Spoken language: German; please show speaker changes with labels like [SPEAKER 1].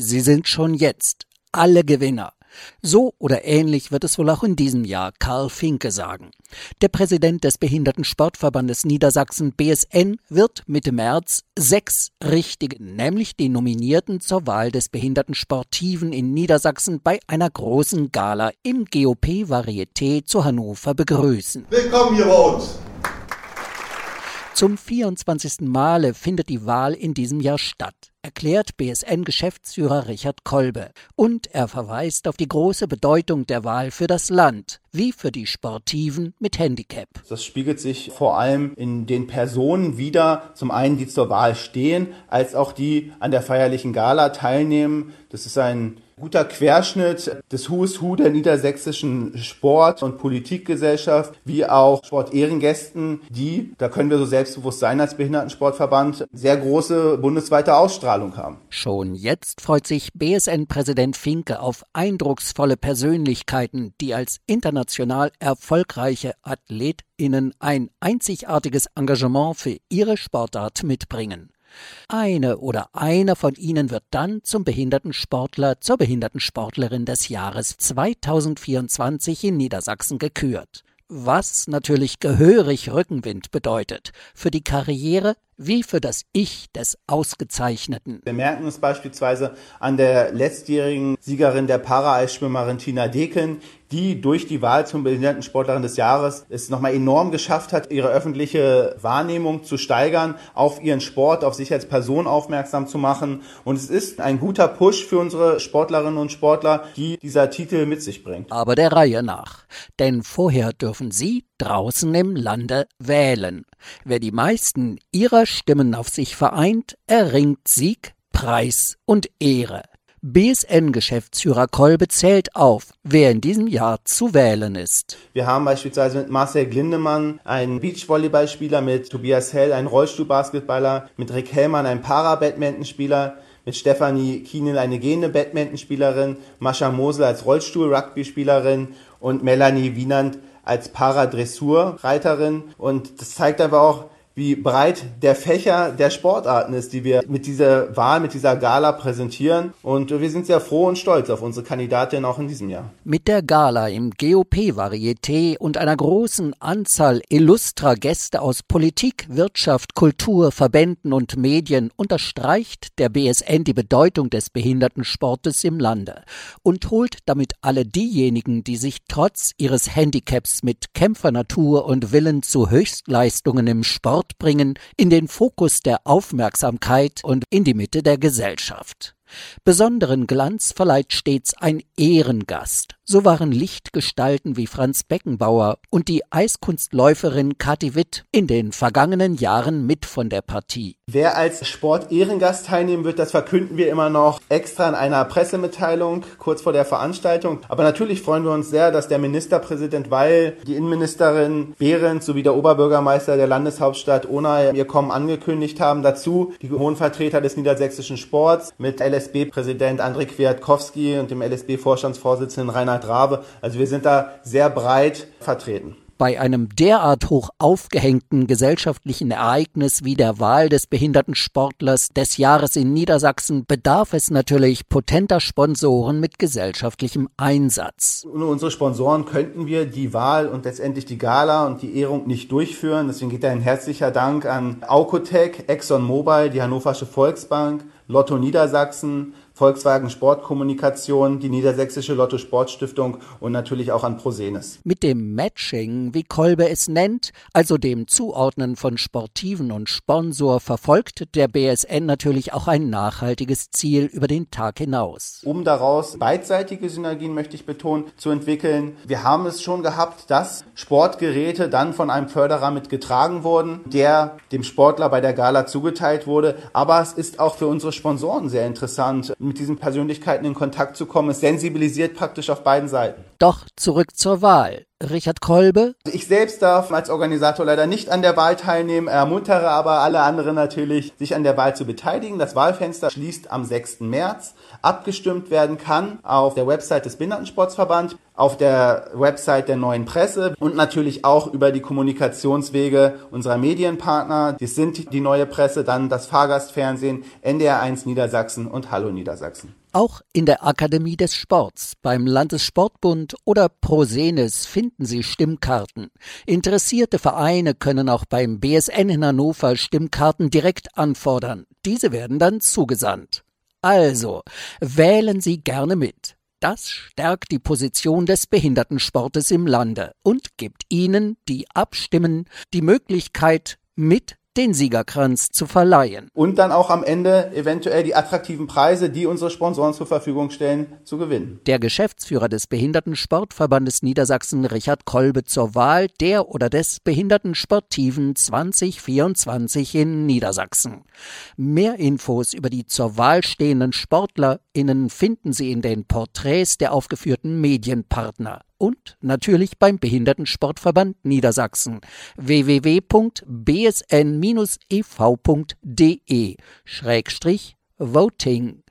[SPEAKER 1] sie sind schon jetzt alle Gewinner. So oder ähnlich wird es wohl auch in diesem Jahr Karl Finke sagen. Der Präsident des Behindertensportverbandes Niedersachsen BSN wird Mitte März sechs richtige, nämlich die Nominierten zur Wahl des Behindertensportiven in Niedersachsen bei einer großen Gala im GOP Varieté zu Hannover begrüßen.
[SPEAKER 2] Willkommen hier bei uns.
[SPEAKER 1] Zum 24. Male findet die Wahl in diesem Jahr statt, erklärt BSN-Geschäftsführer Richard Kolbe. Und er verweist auf die große Bedeutung der Wahl für das Land, wie für die Sportiven mit Handicap.
[SPEAKER 3] Das spiegelt sich vor allem in den Personen wider, zum einen die zur Wahl stehen, als auch die an der feierlichen Gala teilnehmen. Das ist ein guter Querschnitt des Who's Who der niedersächsischen Sport- und Politikgesellschaft, wie auch Sportehrengästen, die, da können wir so selbstbewusst sein als Behindertensportverband, sehr große bundesweite Ausstrahlung haben.
[SPEAKER 1] Schon jetzt freut sich BSN-Präsident Finke auf eindrucksvolle Persönlichkeiten, die als international erfolgreiche AthletInnen ein einzigartiges Engagement für ihre Sportart mitbringen. Eine oder einer von ihnen wird dann zum Behindertensportler, zur Behindertensportlerin des Jahres 2024 in Niedersachsen gekürt. Was natürlich gehörig Rückenwind bedeutet für die Karriere wie für das Ich des Ausgezeichneten.
[SPEAKER 3] Wir merken es beispielsweise an der letztjährigen Siegerin der Para-Eisschwimmerin Tina Deken, die durch die Wahl zum Behindertensportlerin des Jahres es nochmal enorm geschafft hat, ihre öffentliche Wahrnehmung zu steigern, auf ihren Sport, auf sich als Person aufmerksam zu machen. Und es ist ein guter Push für unsere Sportlerinnen und Sportler, die dieser Titel mit sich bringt.
[SPEAKER 1] Aber der Reihe nach. Denn vorher dürfen Sie draußen im Lande wählen. Wer die meisten ihrer Stimmen auf sich vereint, erringt Sieg, Preis und Ehre. BSN-Geschäftsführer Kolbe zählt auf, wer in diesem Jahr zu wählen ist.
[SPEAKER 3] Wir haben beispielsweise mit Marcel Glindemann einen Beachvolleyballspieler, mit Tobias Hell einen Rollstuhlbasketballer, mit Rick Hellmann einen Para-Badmintonspieler, mit Stefanie Kienel eine gehende Badmintonspielerin, Mascha Mosel als Rollstuhl-Rugby-Spielerin und Melanie Wienand als Paradressurreiterin. Und das zeigt einfach auch, wie breit der Fächer der Sportarten ist, die wir mit dieser Wahl, mit dieser Gala präsentieren. Und wir sind sehr froh und stolz auf unsere Kandidatin auch in diesem Jahr.
[SPEAKER 1] Mit der Gala im GOP-Varieté und einer großen Anzahl illustrer Gäste aus Politik, Wirtschaft, Kultur, Verbänden und Medien unterstreicht der BSN die Bedeutung des Behindertensportes im Lande und holt damit alle diejenigen, die sich trotz ihres Handicaps mit Kämpfernatur und Willen zu Höchstleistungen im Sport bringen, in den Fokus der Aufmerksamkeit und in die Mitte der Gesellschaft. Besonderen Glanz verleiht stets ein Ehrengast. So waren Lichtgestalten wie Franz Beckenbauer und die Eiskunstläuferin Kathi Witt in den vergangenen Jahren mit von der Partie.
[SPEAKER 3] Wer als Sport-Ehrengast teilnehmen wird, das verkünden wir immer noch extra in einer Pressemitteilung kurz vor der Veranstaltung. Aber natürlich freuen wir uns sehr, dass der Ministerpräsident Weil, die Innenministerin Behrendt sowie der Oberbürgermeister der Landeshauptstadt Onay ihr Kommen angekündigt haben. Dazu die hohen Vertreter des niedersächsischen Sports mit LSB-Präsident André Kwiatkowski und dem LSB-Vorstandsvorsitzenden Reinhard Rabe. Also wir sind da sehr breit vertreten.
[SPEAKER 1] Bei einem derart hoch aufgehängten gesellschaftlichen Ereignis wie der Wahl des Behindertensportlers des Jahres in Niedersachsen bedarf es natürlich potenter Sponsoren mit gesellschaftlichem Einsatz.
[SPEAKER 3] Ohne unsere Sponsoren könnten wir die Wahl und letztendlich die Gala und die Ehrung nicht durchführen. Deswegen geht ein herzlicher Dank an Aukotec, ExxonMobil, die Hannoversche Volksbank, Lotto Niedersachsen, Volkswagen Sportkommunikation, die Niedersächsische Lotto Sportstiftung und natürlich auch an Prosenes.
[SPEAKER 1] Mit dem Matching, wie Kolbe es nennt, also dem Zuordnen von Sportiven und Sponsor, verfolgt der BSN natürlich auch ein nachhaltiges Ziel über den Tag hinaus.
[SPEAKER 3] Um daraus beidseitige Synergien, möchte ich betonen, zu entwickeln. Wir haben es schon gehabt, dass Sportgeräte dann von einem Förderer mitgetragen wurden, der dem Sportler bei der Gala zugeteilt wurde. Aber es ist auch für unsere Sponsoren sehr interessant, mit diesen Persönlichkeiten in Kontakt zu kommen. Es sensibilisiert praktisch auf beiden Seiten.
[SPEAKER 1] Doch zurück zur Wahl. Richard Kolbe.
[SPEAKER 3] Ich selbst darf als Organisator leider nicht an der Wahl teilnehmen, ermuntere aber alle anderen natürlich, sich an der Wahl zu beteiligen. Das Wahlfenster schließt am 6. März. Abgestimmt werden kann auf der Website des Behindertensportsverband, auf der Website der neuen Presse und natürlich auch über die Kommunikationswege unserer Medienpartner. Das sind die neue Presse, dann das Fahrgastfernsehen, NDR1 Niedersachsen und Hallo Niedersachsen.
[SPEAKER 1] Auch in der Akademie des Sports, beim Landessportbund oder Prosenis finden Sie Stimmkarten. Interessierte Vereine können auch beim BSN in Hannover Stimmkarten direkt anfordern. Diese werden dann zugesandt. Also, wählen Sie gerne mit. Das stärkt die Position des Behindertensportes im Lande und gibt Ihnen, die abstimmen, die Möglichkeit, mit den Siegerkranz zu verleihen.
[SPEAKER 3] Und dann auch am Ende eventuell die attraktiven Preise, die unsere Sponsoren zur Verfügung stellen, zu gewinnen.
[SPEAKER 1] Der Geschäftsführer des Behindertensportverbandes Niedersachsen, Richard Kolbe, zur Wahl der oder des Behindertensportiven 2024 in Niedersachsen. Mehr Infos über die zur Wahl stehenden SportlerInnen finden Sie in den Porträts der aufgeführten Medienpartner und natürlich beim Behindertensportverband Niedersachsen. www.bsn-ev.de Schrägstrich Voting